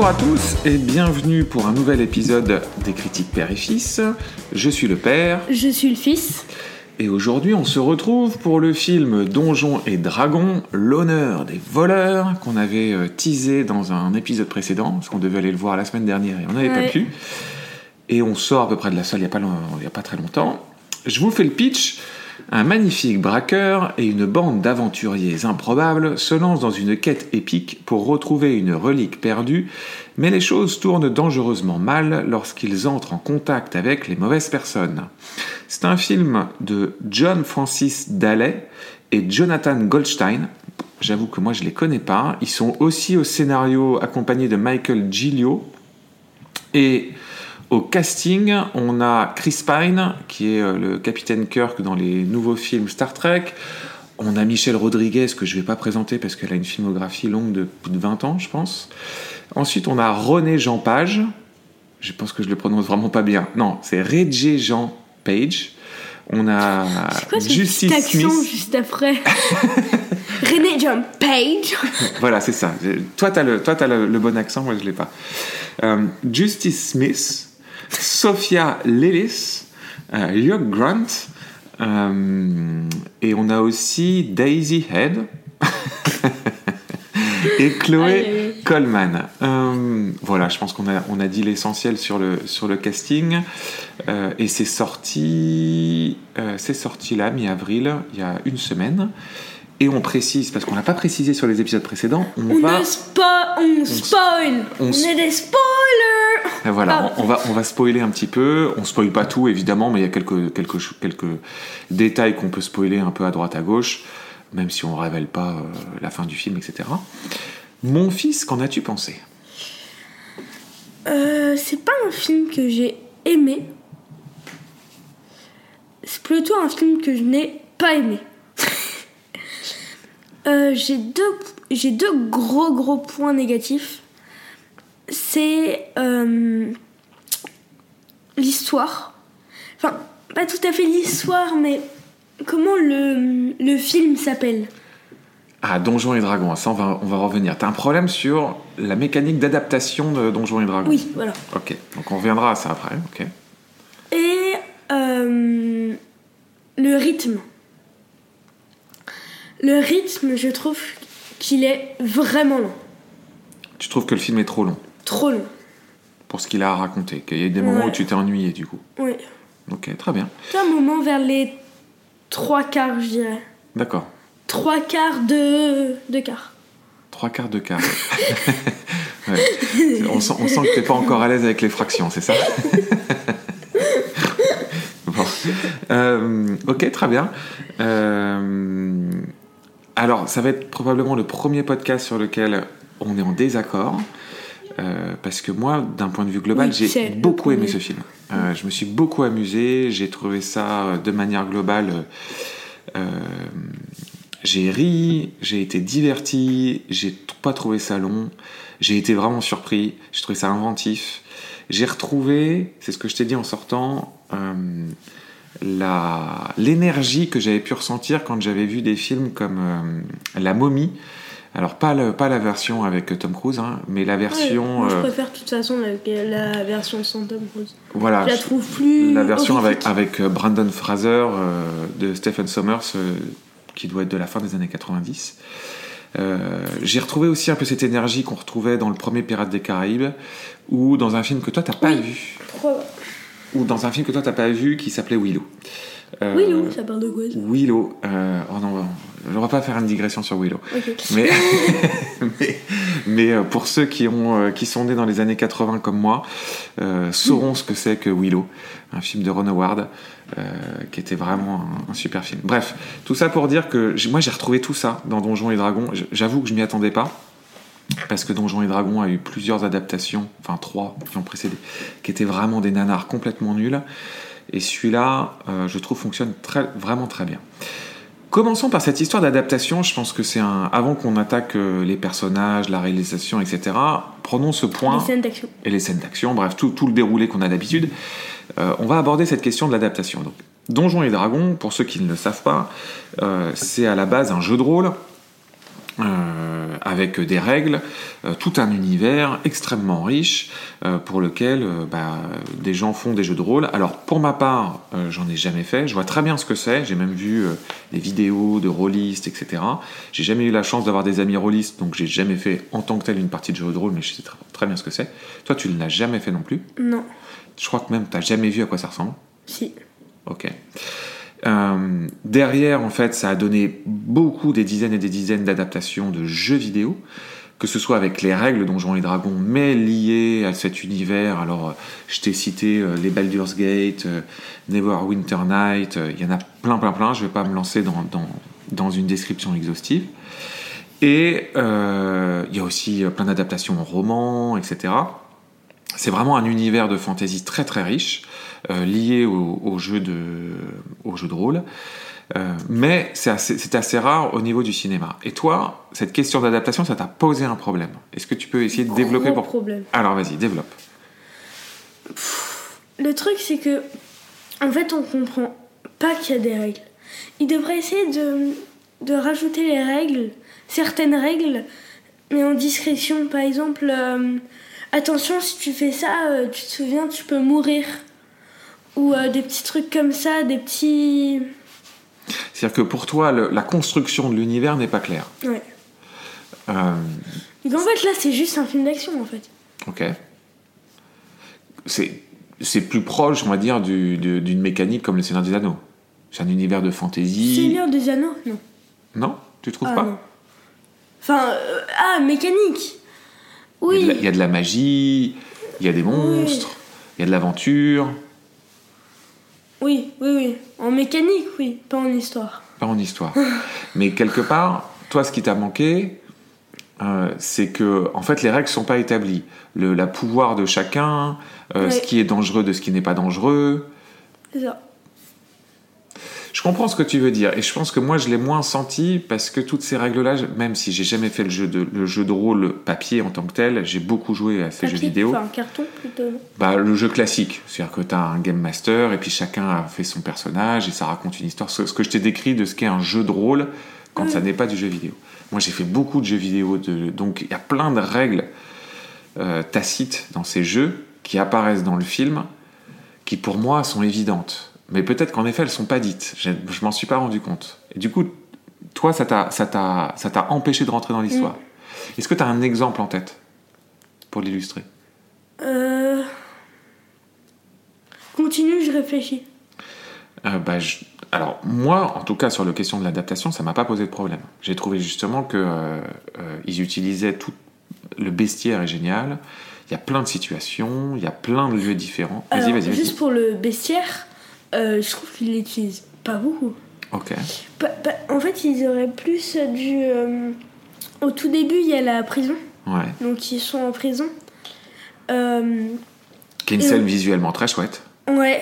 Bonjour à tous et bienvenue pour un nouvel épisode des critiques père et fils. Je suis le père Je suis le fils. et aujourd'hui on se retrouve pour le film Donjons et Dragons, l'honneur des voleurs qu'on avait euh, teasé dans un épisode précédent parce qu'on devait aller le voir la semaine dernière et on n'avait pas pu. Et on sort à peu près de la salle il n'y a pas très longtemps. Je vous fais le pitch. Un magnifique braqueur et une bande d'aventuriers improbables se lancent dans une quête épique pour retrouver une relique perdue, mais les choses tournent dangereusement mal lorsqu'ils entrent en contact avec les mauvaises personnes. C'est un film de John Francis Daley et Jonathan Goldstein. J'avoue que moi je les connais pas. Ils sont aussi au scénario accompagnés de Michael Giglio. Et au casting, on a Chris Pine, qui est euh, le capitaine Kirk dans les nouveaux films Star Trek. On a Michelle Rodriguez, que je ne vais pas présenter parce qu'elle a une filmographie longue de plus de 20 ans, je pense. Ensuite, on a René Jean Page. Je pense que je le prononce vraiment pas bien. Non, c'est Reggie Jean Page. On a quoi Justice Smith. juste après René John Page. Voilà, c'est ça. Toi, tu as, le, toi, t'as le, le bon accent, moi, je l'ai pas. Euh, Justice Smith, Sophia Lillis, euh, Hugh Grant, euh, et on a aussi Daisy Head et Chloé. Coleman. Euh, voilà, je pense qu'on a, on a dit l'essentiel sur le, sur le casting. Euh, et c'est sorti, euh, c'est sorti là, mi-avril, il y a une semaine. Et on précise, parce qu'on n'a pas précisé sur les épisodes précédents, on, On, va. ne spo on spoil. on est des spoilers. Voilà, Pardon. on, on va, on va spoiler un petit peu. On spoile pas tout, évidemment, mais il y a quelques, quelques, quelques détails qu'on peut spoiler un peu à droite à gauche, même si on révèle pas euh, la fin du film, etc. Mon fils, qu'en as-tu pensé? Euh, c'est pas un film que j'ai aimé. C'est plutôt un film que je n'ai pas aimé. Euh, j'ai deux, j'ai deux gros gros points négatifs. C'est euh, l'histoire. Enfin, pas tout à fait l'histoire, mais comment le, le film s'appelle? Ah, Donjons et Dragons, ça on va, on va revenir. T'as un problème sur la mécanique d'adaptation de Donjons et Dragons? Oui, voilà. Ok, donc on reviendra à ça après, ok. Et euh, le rythme. Le rythme, je trouve qu'il est vraiment long. Tu trouves que le film est trop long? Trop long. pour ce qu'il a à raconter, qu'il y a des moments Ouais. où tu t'es ennuyé du coup. Oui. Ok, très bien. Un moment vers les trois quarts, je dirais. D'accord. Trois quarts de, de quart. Trois quarts de quart. Ouais. on, sent, on sent que t'es pas encore à l'aise avec les fractions, c'est ça? Bon. Euh, ok, très bien. Euh, alors, ça va être probablement le premier podcast sur lequel on est en désaccord. Euh, parce que moi, d'un point de vue global, Oui, j'ai beaucoup aimé ce film. Euh, je me suis beaucoup amusé. J'ai trouvé ça euh, de manière globale. euh, j'ai ri, j'ai été diverti, j'ai pas trouvé ça long, j'ai été vraiment surpris, j'ai trouvé ça inventif. J'ai retrouvé, c'est ce que je t'ai dit en sortant, l'énergie que j'avais pu ressentir quand j'avais vu des films comme La momie. Alors, pas, le- pas la version avec Tom Cruise, hein, mais la version. Moi, je euh, préfère de toute façon la, la version sans Tom Cruise. voilà, Je la trouve plus. la version avec, horrifique. avec euh, Brandon Fraser euh, de Stephen Sommers, euh, qui doit être de la fin des années 90. Euh, J'ai retrouvé aussi un peu cette énergie qu'on retrouvait dans le premier Pirates des Caraïbes, ou dans un film que toi t'as pas Oui. vu, Trop- ou dans un film que toi t'as pas vu qui s'appelait Willow. Euh, Willow, ça parle de quoi Willow. euh, oh non, on va pas faire une digression sur Willow. Mais, mais, mais, euh, pour ceux qui, ont, qui sont nés dans les années 80 comme moi, euh, sauront ce que c'est que Willow, un film de Ron Howard, euh, qui était vraiment un, un super film. Bref, tout ça pour dire que moi j'ai retrouvé tout ça dans Donjons et Dragons. J'avoue que je m'y attendais pas. Parce que Donjons et Dragons a eu plusieurs adaptations, enfin trois qui ont précédé, qui étaient vraiment des nanars complètement nuls. Et celui-là, euh, je trouve, fonctionne très, vraiment très bien. Commençons par cette histoire d'adaptation. Je pense que c'est un. Avant qu'on attaque euh, les personnages, la réalisation, etc., prenons ce point Les scènes d'action. et les scènes d'action, bref, tout, tout le déroulé qu'on a d'habitude. Euh, on va aborder cette question de l'adaptation. Donc, Donjons et Dragons, pour ceux qui ne le savent pas, c'est à la base un jeu de rôle euh, avec des règles, euh, tout un univers extrêmement riche euh, pour lequel euh, bah, des gens font des jeux de rôle. Alors pour ma part, j'en ai jamais fait. Je vois très bien ce que c'est. J'ai même vu des vidéos de rôlistes, etc. J'ai jamais eu la chance d'avoir des amis rôlistes, donc j'ai jamais fait en tant que tel une partie de jeu de rôle, mais je sais très bien ce que c'est. Toi, tu ne l'as jamais fait non plus? Non. Je crois que même tu n'as jamais vu à quoi ça ressemble? Si. Ok. Euh, derrière, en fait, ça a donné beaucoup, des dizaines et des dizaines d'adaptations de jeux vidéo, que ce soit avec les règles Donjons et Dragons, mais liées à cet univers. Alors, euh, je t'ai cité euh, les Baldur's Gate, euh, Neverwinter Night, il y en a plein, plein, plein. Je vais pas me lancer dans, dans, une description exhaustive. Et il y a aussi plein d'adaptations en romans, etc. C'est vraiment un univers de fantasy très très riche, euh, lié au, au jeu de, au jeu de rôle. Euh, mais c'est assez, assez rare au niveau du cinéma. Et toi, cette question d'adaptation, ça t'a posé un problème. Est-ce que tu peux essayer de développer pour... problème. Alors vas-y, développe. Le truc, c'est que, en fait, on comprend pas qu'il y a des règles. Il devrait essayer de, de rajouter les règles, certaines règles, mais en discrétion. Par exemple, euh, attention, si tu fais ça, euh, tu te souviens, tu peux mourir. Ou euh, des petits trucs comme ça, des petits. C'est-à-dire que pour toi, le- la construction de l'univers n'est pas claire. Ouais. Euh, Donc en fait, là, c'est juste un film d'action, en fait. ok. C'est, c'est plus proche, on va dire, du- d'une mécanique comme le Seigneur des Anneaux. C'est un univers de fantasy. Seigneur des Anneaux Non. Non Tu trouves Ah, pas non. Enfin, euh, ah, mécanique il, y a de la, Oui. il y a de la magie, il y a des monstres, il y a de l'aventure, Oui, oui, oui. En mécanique, oui, pas en histoire. pas en histoire. Mais quelque part, toi, ce qui t'a manqué, euh, c'est que, en fait, les règles sont pas établies. Le la pouvoir de chacun, euh, ce qui est dangereux de ce qui n'est pas dangereux. C'est ça. Je comprends ce que tu veux dire et je pense que moi je l'ai moins senti parce que toutes ces règles-là, même si j'ai jamais fait le jeu de, le jeu de rôle papier en tant que tel, j'ai beaucoup joué à ces jeux vidéo. Enfin, carton plutôt. Bah, le jeu classique, c'est-à-dire que tu as un game master et puis chacun a fait son personnage et ça raconte une histoire. Ce, que je t'ai décrit de ce qu'est un jeu de rôle quand ça n'est pas du jeu vidéo. Moi j'ai fait beaucoup de jeux vidéo, de, donc il y a plein de règles euh, tacites dans ces jeux qui apparaissent dans le film qui pour moi sont évidentes. Mais peut-être qu'en effet elles sont pas dites. Je, je m'en suis pas rendu compte. Et du coup, toi ça t'a empêché de rentrer dans l'histoire. Est-ce que tu as un exemple en tête pour l'illustrer? Euh... Continue, je réfléchis. Euh, bah, je- Alors, moi, en tout cas, sur la question de l'adaptation, ça m'a pas posé de problème. J'ai trouvé justement que euh, ils utilisaient tout. Le bestiaire est génial. Il y a plein de situations, il y a plein de lieux différents. Vas-y, vas-y, vas-y. Juste pour le bestiaire, euh, je trouve qu'ils l'utilisent pas beaucoup. Ok. En fait, ils auraient plus dû. euh, Au tout début, il y a la prison. Ouais. Donc, ils sont en prison. Euh, Qui est une scène on- visuellement très chouette. Ouais.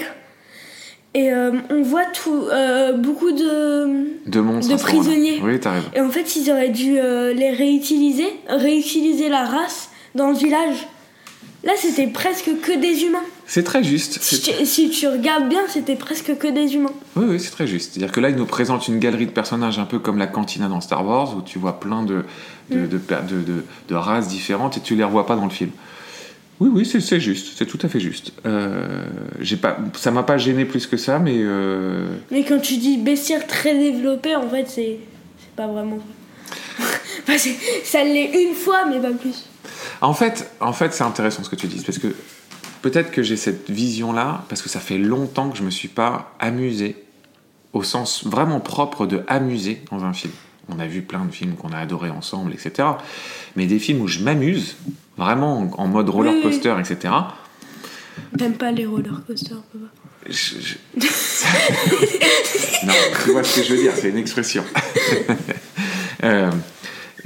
Et euh, on voit tout, euh, beaucoup de. De monstres. De prisonniers. Oui, t'as raison. Et en fait, ils auraient dû les réutiliser, réutiliser la race dans le village. Là, c'était presque que des humains. C'est très juste. Si tu, si tu regardes bien, c'était presque que des humains. Oui, oui, c'est très juste. C'est-à-dire que là, il nous présente une galerie de personnages un peu comme la cantina dans Star Wars, où tu vois plein de, de, Mm. de, races différentes et tu les revois pas dans le film. Oui, oui, c'est juste, c'est tout à fait juste. Euh, pas, ça m'a pas gêné plus que ça, mais euh, Mais quand tu dis bestiaire très développé, en fait, c'est pas vraiment vrai. Enfin, ça l'est une fois, mais pas plus. En fait, en fait, c'est intéressant ce que tu dis, parce que peut-être que j'ai cette vision-là, parce que ça fait longtemps que je me suis pas amusé au sens vraiment propre de amuser dans un film. On a vu plein de films qu'on a adorés ensemble, etc. Mais des films où je m'amuse, vraiment en, mode roller coaster, etc. T'aimes pas les roller coasters, papa je- je- non, tu vois ce que je veux dire, c'est une expression. Euh,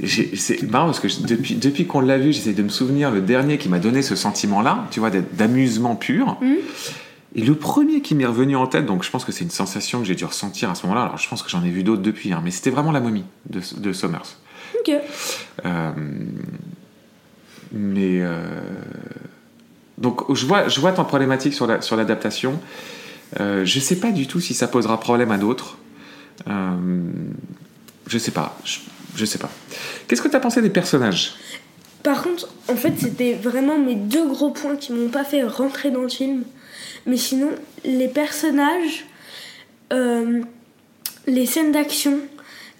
c'est marrant parce que je- depuis, depuis qu'on l'a vu, j'essaie de me souvenir le dernier qui m'a donné ce sentiment-là, tu vois, d'amusement pur. Mhm. Et le premier qui m'est revenu en tête, donc je pense que c'est une sensation que j'ai dû ressentir à ce moment-là, alors je pense que j'en ai vu d'autres depuis, hein, mais c'était vraiment la momie de, de Somers. Ok. Euh, mais euh, donc je vois, je vois ton problématique sur la, sur l'adaptation. Euh, je sais pas du tout si ça posera problème à d'autres. Euh, je sais pas. Je, je sais pas. Qu'est-ce que tu as pensé des personnages? Par contre, en fait, c'était vraiment mes deux gros points qui m'ont pas fait rentrer dans le film. Mais sinon, les personnages, euh, les scènes d'action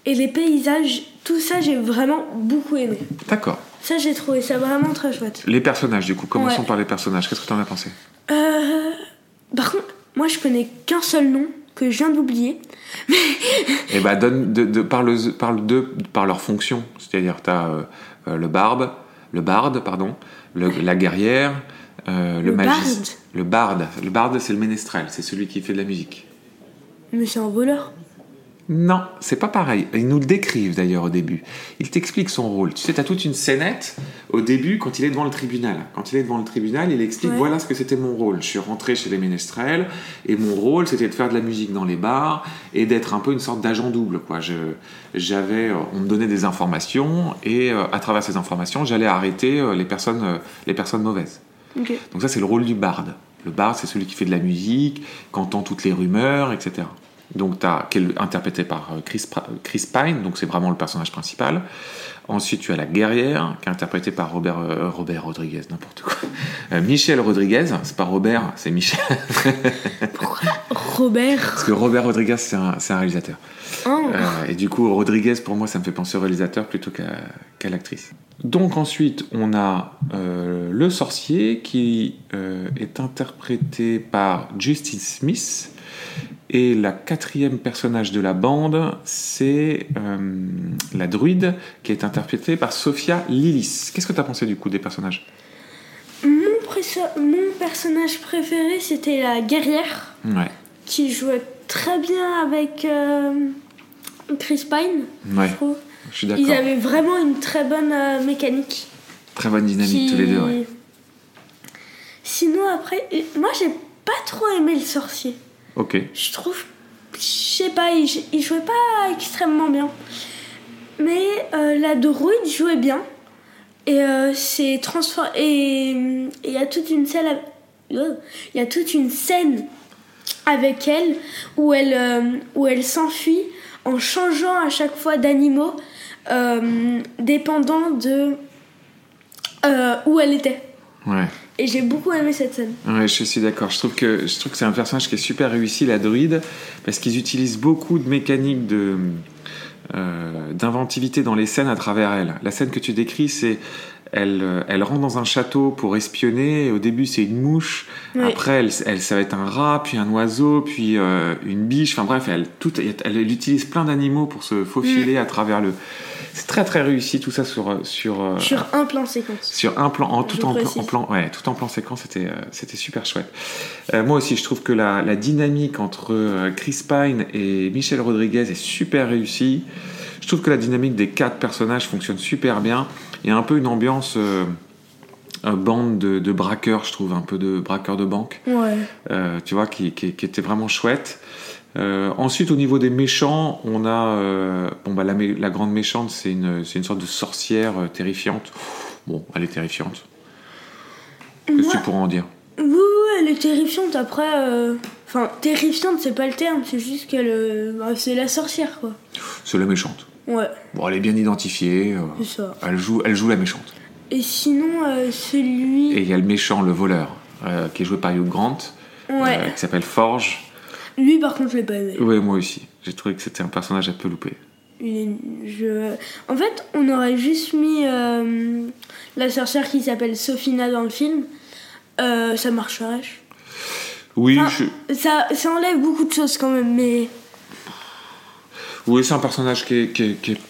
et les paysages, tout ça, j'ai vraiment beaucoup aimé. D'accord. Ça, j'ai trouvé ça vraiment très chouette. Les personnages, du coup, commençons Ouais. par les personnages. Qu'est-ce que tu en as pensé? Euh, par contre, moi, je connais qu'un seul nom que je viens d'oublier. Eh ben, donne, de, de- parle, parle d'eux par leur fonction. C'est-à-dire, tu as le barbe, le barde, pardon, le- la guerrière, euh, le, Le magicien. Le barde. Le barde, c'est le ménestrel, c'est celui qui fait de la musique. Mais c'est un voleur. Non, c'est pas pareil. Ils nous le décrivent d'ailleurs au début. Ils t'expliquent son rôle. Tu sais, t'as toute une scénette au début quand il est devant le tribunal. Quand il est devant le tribunal, il explique Ouais. voilà ce que c'était mon rôle. Je suis rentré chez les ménestrels et mon rôle c'était de faire de la musique dans les bars et d'être un peu une sorte d'agent double. Quoi. Je, j'avais, euh, on me donnait des informations et euh, à travers ces informations, j'allais arrêter euh, les personnes, euh, les personnes mauvaises. Donc ça, c'est le rôle du barde. Le barde, c'est celui qui fait de la musique, qui entend toutes les rumeurs, etc. Donc, t'as, qui est interprété par euh, Chris, Chris Pine, donc c'est vraiment le personnage principal. Ensuite, tu as la guerrière, qui est interprétée par Robert, euh, Robert Rodriguez, n'importe quoi. Euh, Michel Rodriguez, c'est pas Robert, c'est Michel. Robert. Parce que Robert Rodriguez, c'est un, réalisateur. Euh, et du coup, Rodriguez, pour moi, ça me fait penser au réalisateur plutôt qu'à l'actrice. Donc ensuite, on a le sorcier qui est interprété par Justin Smith. Et la quatrième personnage de la bande, c'est euh, la druide qui est interprétée par Sophia Lillis. Qu'est-ce que tu as pensé du coup des personnages? Mon, personnage préféré, c'était la guerrière, Ouais, qui jouait très bien avec euh, Chris Pine, ouais, je trouve. je suis Ils avaient vraiment une très bonne euh, mécanique. Très bonne dynamique qui- tous les deux. ouais. Sinon, après, moi, j'ai pas trop aimé le sorcier. Ok. Je trouve, je sais pas, il, il jouait pas extrêmement bien. Mais euh, la druide jouait bien. Et euh, c'est transfor- Et il y a toute une scène. avec- Il y a toute une scène avec elle où elle, euh, où elle s'enfuit en changeant à chaque fois d'animaux dépendant de où elle était. Ouais. Et j'ai beaucoup aimé cette scène. Ouais, je suis d'accord. Je trouve que je trouve que c'est un personnage qui est super réussi, la druide, parce qu'ils utilisent beaucoup de mécaniques de euh, d'inventivité dans les scènes à travers elle. La scène que tu décris, c'est elle, euh, elle rentre dans un château pour espionner. Au début, c'est une mouche. Oui. Après, elle, elle, ça va être un rat, puis un oiseau, puis euh, une biche. Enfin bref, elle, tout, elle, elle utilise plein d'animaux pour se faufiler à travers le. C'est très très réussi tout ça sur sur euh, Sur un plan séquence. sur un plan, en, tout, Je en, plan, précise. en plan, ouais, tout en plan séquence, c'était, euh, c'était super chouette. Euh, moi aussi, je trouve que la, la dynamique entre euh, Chris Pine et Michel Rodriguez est super réussie. Je trouve que la dynamique des quatre personnages fonctionne super bien. Il y a un peu une ambiance euh, euh, bande de, de braqueurs, je trouve, un peu de braqueurs de banque, Ouais. euh, tu vois, qui, qui, qui était vraiment chouette. Euh, ensuite, au niveau des méchants, on a euh, bon bah la, grande méchante, c'est une c'est une sorte de sorcière euh, terrifiante. Bon, elle est terrifiante. Qu'est-ce que tu pourrais en dire? Oui, oui, elle est terrifiante. Après, enfin, terrifiante, c'est pas le terme, c'est juste qu'elle. bah, c'est la sorcière, quoi. C'est la méchante. Ouais, Bon, elle est bien identifiée. c'est ça. elle joue elle joue la méchante. Et sinon, celui. Et il y a le méchant, le voleur, qui est joué par Hugh Grant, Ouais. qui s'appelle Forge. Lui, par contre, je l'ai pas aimé. Ouais, moi aussi. J'ai trouvé que c'était un personnage un peu loupé. Il est- je... En fait, on aurait juste mis euh, la sorcière qui s'appelle Sophina dans le film. Euh, ça marcherait. Oui, Enfin, je- Ça, ça enlève beaucoup de choses quand même, mais. Oui, c'est un personnage qui est, qui est- qui est-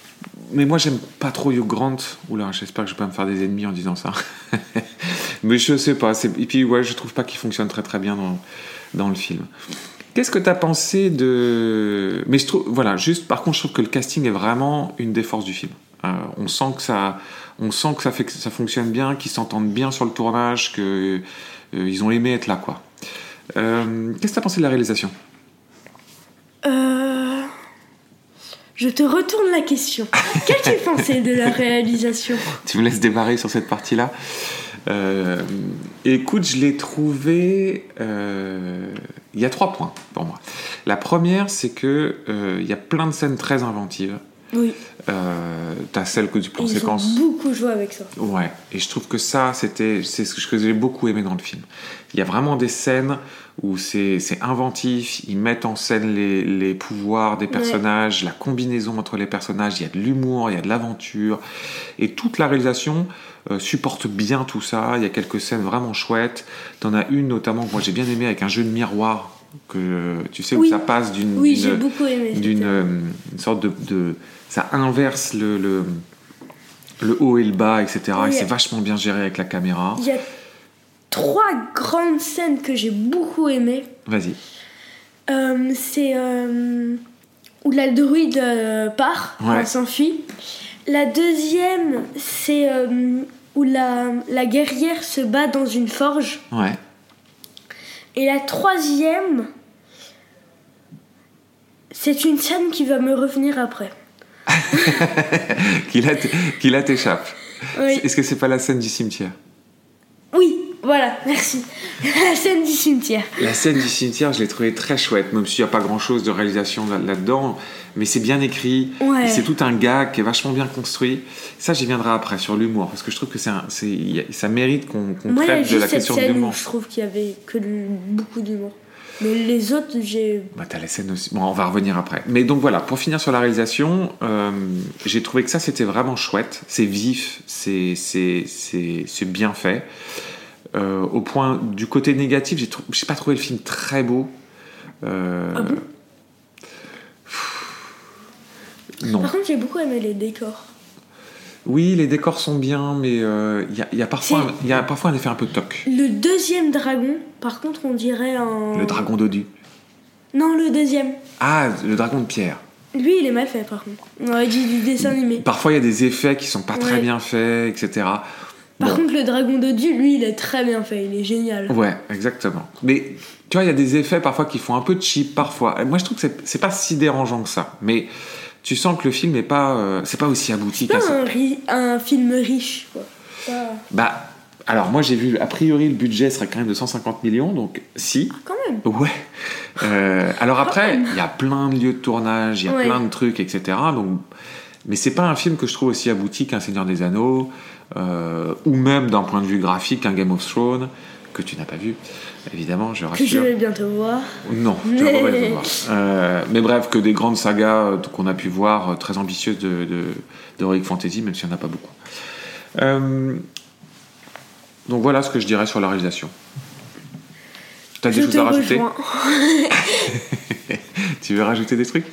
Mais moi, j'aime pas trop Hugh Grant. Oula, j'espère que je vais pas me faire des ennemis en disant ça. Mais je sais pas. Et puis, ouais, je trouve pas qu'il fonctionne très très bien dans, dans le film. Qu'est-ce que tu as pensé de. Mais je trouve. Voilà, juste par contre, je trouve que le casting est vraiment une des forces du film. Euh, on sent que ça. On sent que ça, fait que ça fonctionne bien, qu'ils s'entendent bien sur le tournage, qu'ils ils ont aimé être là, quoi. Euh, Qu'est-ce que tu as pensé de la réalisation? Euh... Je te retourne la question. Qu'as-tu pensé de la réalisation? Tu me laisses démarrer sur cette partie-là. Euh, écoute, je l'ai trouvé. Il y a trois points pour moi. La première, c'est que euh, il y a plein de scènes très inventives. Oui. Euh, t'as celle que du plan ils séquence. ont beaucoup joué avec ça. Ouais, et je trouve que ça, c'était, c'est ce que j'ai beaucoup aimé dans le film. Il y a vraiment des scènes où c'est, c'est inventif, ils mettent en scène les, les pouvoirs des personnages, la combinaison entre les personnages, il y a de l'humour, il y a de l'aventure, et toute la réalisation euh, supporte bien tout ça. Il y a quelques scènes vraiment chouettes. T'en as une notamment que moi j'ai bien aimé avec un jeu de miroir que tu sais où ça passe d'une Oui, d'une- j'ai beaucoup aimé. d'une c'était- euh, sorte de, de- ça inverse le, le le haut et le bas etc Oui. et c'est vachement bien géré avec la caméra Il y a trois grandes scènes que j'ai beaucoup aimées. vas-y Euh, c'est euh, où la druide euh, part, Ouais. elle s'enfuit. La deuxième, c'est euh, où la, la guerrière se bat dans une forge. ouais Et la troisième, c'est une scène qui va me revenir après. qui là t'échappe. Oui, est-ce que c'est pas la scène du cimetière? Oui voilà, merci. La scène du cimetière. la scène du cimetière je l'ai trouvée très chouette même s'il n'y a pas grand chose de réalisation là- là-dedans mais c'est bien écrit Ouais. c'est tout un gag qui est vachement bien construit ça j'y viendrai après sur l'humour parce que je trouve que un- ça mérite qu'on traite de la question de l'humour je trouve qu'il y avait que du- beaucoup d'humour. Mais les autres, j'ai. Bah, t'as la scène aussi. Bon, on va revenir après. Mais donc voilà, pour finir sur la réalisation, euh, j'ai trouvé que ça c'était vraiment chouette. C'est vif, c'est bien fait. Euh, au point du côté négatif, j'ai pas trouvé le film très beau. Euh, Ah bon? Non. Par contre, j'ai beaucoup aimé les décors. Oui, les décors sont bien, mais euh, il y, a, il y a parfois il y a parfois un effet un peu toc. Le deuxième dragon, par contre, on dirait un. Le dragon dodu. Non, le deuxième. Ah, le dragon de pierre. Lui, il est mal fait, par contre. On aurait dit du dessin animé. Parfois il y a des effets qui sont pas très bien faits, etc. Par contre, le dragon de Dieu, lui, il est très bien fait. Il est génial. Ouais, exactement. Mais tu vois, il y a des effets parfois qui font un peu cheap parfois. Et Moi, je trouve que c'est- pas si dérangeant que ça. Mais tu sens que le film n'est pas, euh, c'est pas aussi abouti C'est un, ri- un film riche, quoi. Pas- Bah, alors moi j'ai vu, a priori le budget serait quand même de 150 millions, donc si. Ah, quand même. Ouais. Euh, alors après, il y a plein de lieux de tournage, il y a Ouais. plein de trucs, etc. Donc, mais c'est pas un film que je trouve aussi abouti qu'un Seigneur des Anneaux, euh, ou même d'un point de vue graphique, un Game of Thrones que tu n'as pas vu, évidemment, je Que je rassure. vais bientôt voir. Non, tu vas pas le voir. Euh, mais bref, que des grandes sagas euh, qu'on a pu voir, très ambitieuses de, de, d'Heroic Fantasy, même s'il n'y en a pas beaucoup. Euh, donc voilà ce que je dirais sur la réalisation. T'as des je choses te à rajouter. Tu veux rajouter des trucs?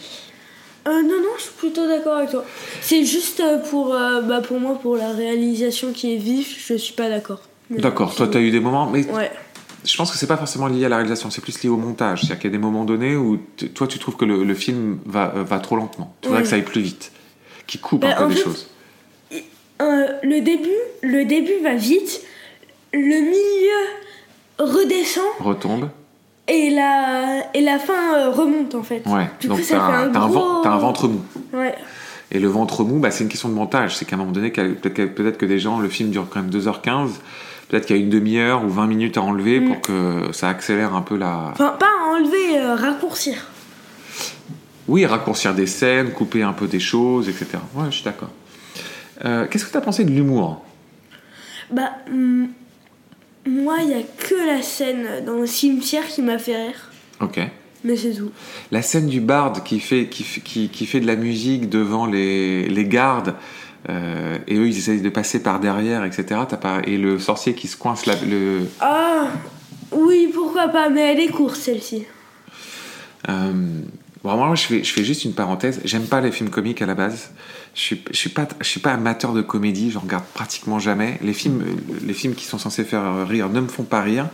Euh, non, non, je suis plutôt d'accord avec toi. C'est juste euh, pour, euh, bah, pour moi, pour la réalisation qui est vif, je suis pas d'accord. D'accord, toi tu as eu des moments, mais Ouais. je pense que c'est pas forcément lié à la réalisation, c'est plus lié au montage. C'est-à-dire qu'il y a des moments donnés où toi tu trouves que le, le film va, euh, va trop lentement. Tu voudrais Ouais. que ça aille plus vite, qui coupe Bah, un peu des fait, choses. Le début, le début va vite, le milieu redescend Retombe. Et la, et la fin euh, remonte en fait. Ouais, Du donc ça t'as fait un, gros- un ventre mou. Ouais. Et le ventre mou, bah, c'est une question de montage. C'est qu'à un moment donné, peut-être que, peut-être que des gens, le film dure quand même 2h15, peut-être qu'il y a une demi-heure ou 20 minutes à enlever Mm. pour que ça accélère un peu la. Enfin, pas enlever, euh, raccourcir. Oui, raccourcir des scènes, couper un peu des choses, etc. Ouais, je suis d'accord. Euh, Qu'est-ce que tu as pensé de l'humour? Bah, hum, moi, il y a que la scène dans le cimetière qui m'a fait rire. Ok. Mais c'est tout. La scène du barde qui fait, qui, qui, qui fait de la musique devant les, les gardes, euh, et eux ils essayent de passer par derrière, etc. Pas, et le sorcier qui se coince la- le, Ah, oui, pourquoi pas, mais elle est courte celle-ci. Euh, bon, moi, je fais, juste une parenthèse. J'aime pas les films comiques à la base. Je suis, suis pas, amateur de comédie. J'en regarde pratiquement jamais. Les films, les films qui sont censés faire rire ne me font pas rire.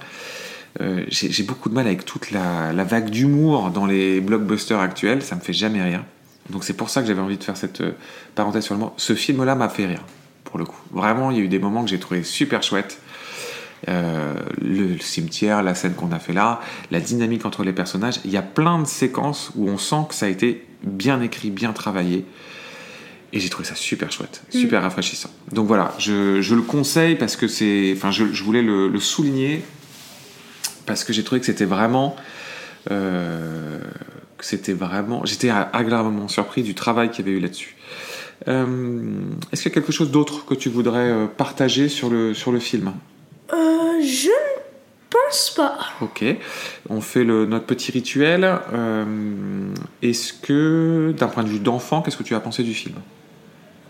Euh, J'ai beaucoup de mal avec toute la, la vague d'humour dans les blockbusters actuels. Ça me fait jamais rire. Donc c'est pour ça que j'avais envie de faire cette euh, parenthèse sur le mot. Ce film-là m'a fait rire, pour le coup. Vraiment, il y a eu des moments que j'ai trouvé super chouettes. Euh, le, le cimetière, la scène qu'on a fait là, la dynamique entre les personnages. Il y a plein de séquences où on sent que ça a été bien écrit, bien travaillé. Et j'ai trouvé ça super chouette, super rafraîchissant. Donc voilà, je, je le conseille parce que c'est. Enfin, je, je voulais le, le souligner parce que j'ai trouvé que c'était vraiment. euh, que c'était vraiment. J'étais agréablement surpris du travail qu'il y avait eu là-dessus. Euh, Est-ce qu'il y a quelque chose d'autre que tu voudrais partager sur le, sur le film? Je ne pense pas. Ok, on fait le, notre petit rituel. Euh, Est-ce que, d'un point de vue d'enfant, qu'est-ce que tu as pensé du film?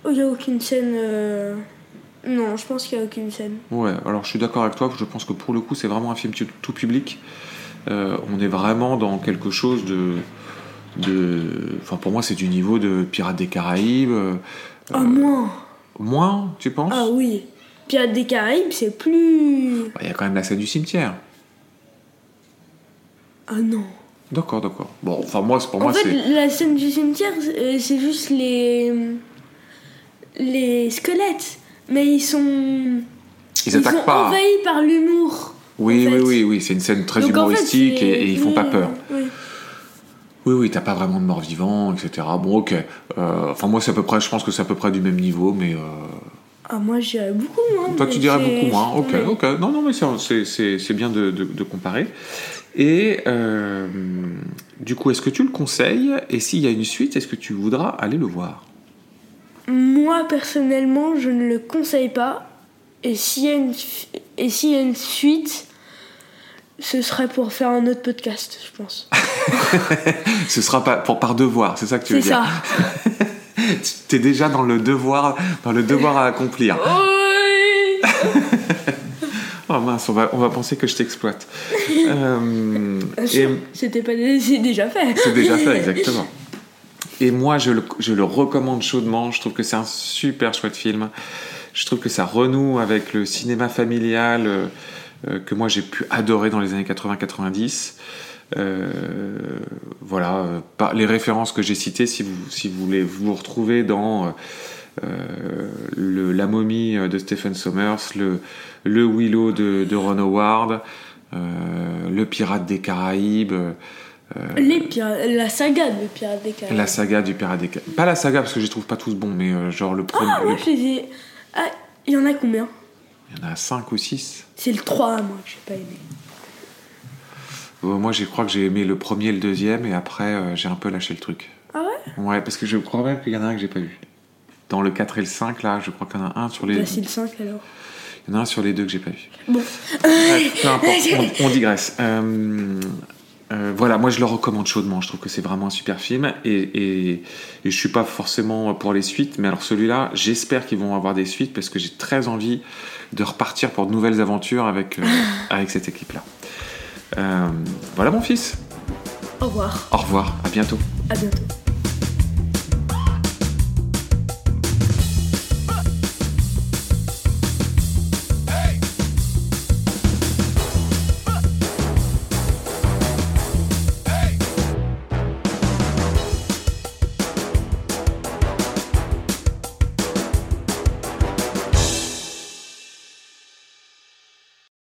Il n'y a aucune scène. euh, Non, je pense qu'il n'y a aucune scène. Ouais, alors je suis d'accord avec toi, je pense que pour le coup c'est vraiment un film tout, public. Euh, on est vraiment dans quelque chose de... de... Enfin pour moi c'est du niveau de Pirates des Caraïbes. Ah, moins moins, tu penses? Ah oui. Pirates des Caraïbes, c'est plus. Il y a quand même la scène du cimetière. Ah non. D'accord, d'accord. Bon, enfin moi, c'est- pour En moi fait, c'est... la scène du cimetière, euh, c'est juste les. les squelettes. Mais ils sont. Ils attaquent sont pas. envahis par l'humour. Oui, en oui, fait. oui, oui, c'est une scène très Donc, en fait, humoristique et, et ils font pas peur. oui. Oui, oui, t'as pas vraiment de mort vivant, etc. Bon, ok. Euh, Enfin moi c'est à peu près, je pense que c'est à peu près du même niveau, mais... euh, Ah, moi, je dirais beaucoup moins. Toi, tu dirais beaucoup moins. Ok, ok. Non, non, mais c'est- bien de, de- de comparer. Et euh, du coup, est-ce que tu le conseilles? Et s'il y a une suite, est-ce que tu voudras aller le voir? Moi, personnellement, je ne le conseille pas. Et s'il y, a une fi- et s'il y a une suite, ce serait pour faire un autre podcast, je pense. Ce sera pas pour par devoir, c'est ça que tu veux C'est dire ça. T'es déjà dans le devoir, dans le devoir à accomplir. Oui Oh mince, on va, on va penser que je t'exploite. Euh, et C'était pas déjà fait. c'est déjà fait, exactement. Et moi, je le, je le recommande chaudement. Je trouve que c'est un super chouette film. Je trouve que ça renoue avec le cinéma familial euh, que moi j'ai pu adorer dans les années 80-90. Euh, voilà, euh, par les références que j'ai citées, si vous, si vous voulez vous retrouver dans euh, le, La momie de Stephen Sommers, le, le Willow de, de Ron Howard, euh, le Pirate des Caraïbes, euh, Les pirates, la saga de Pirates des Caraïbes. la saga du Pirate des Caraïbes. Pas la saga parce que je les trouve pas tous bons, mais euh, genre le premier. Ah, moi je les ai. Ah, il y en a combien? Il y en a 5 ou 6. C'est le 3, moi, que j'ai pas aimé. moi, je crois que j'ai aimé le premier et le deuxième, et après, euh, j'ai un peu lâché le truc. Ah ouais? Ouais, parce que je crois même qu'il y en a un que j'ai pas vu. Dans le 4 et le 5, là, je crois qu'il y en a un sur les. Bah, c'est le 5 alors. Il y en a un sur les deux que j'ai pas vu. Bon. Peu importe, on, on digresse. Euh, euh, voilà, moi je le recommande chaudement. Je trouve que c'est vraiment un super film et, et, et je suis pas forcément pour les suites, mais alors celui-là, j'espère qu'ils vont avoir des suites parce que j'ai très envie de repartir pour de nouvelles aventures avec, euh, avec cette équipe-là. Euh, voilà mon fils. Au revoir. Au revoir, à bientôt. À bientôt.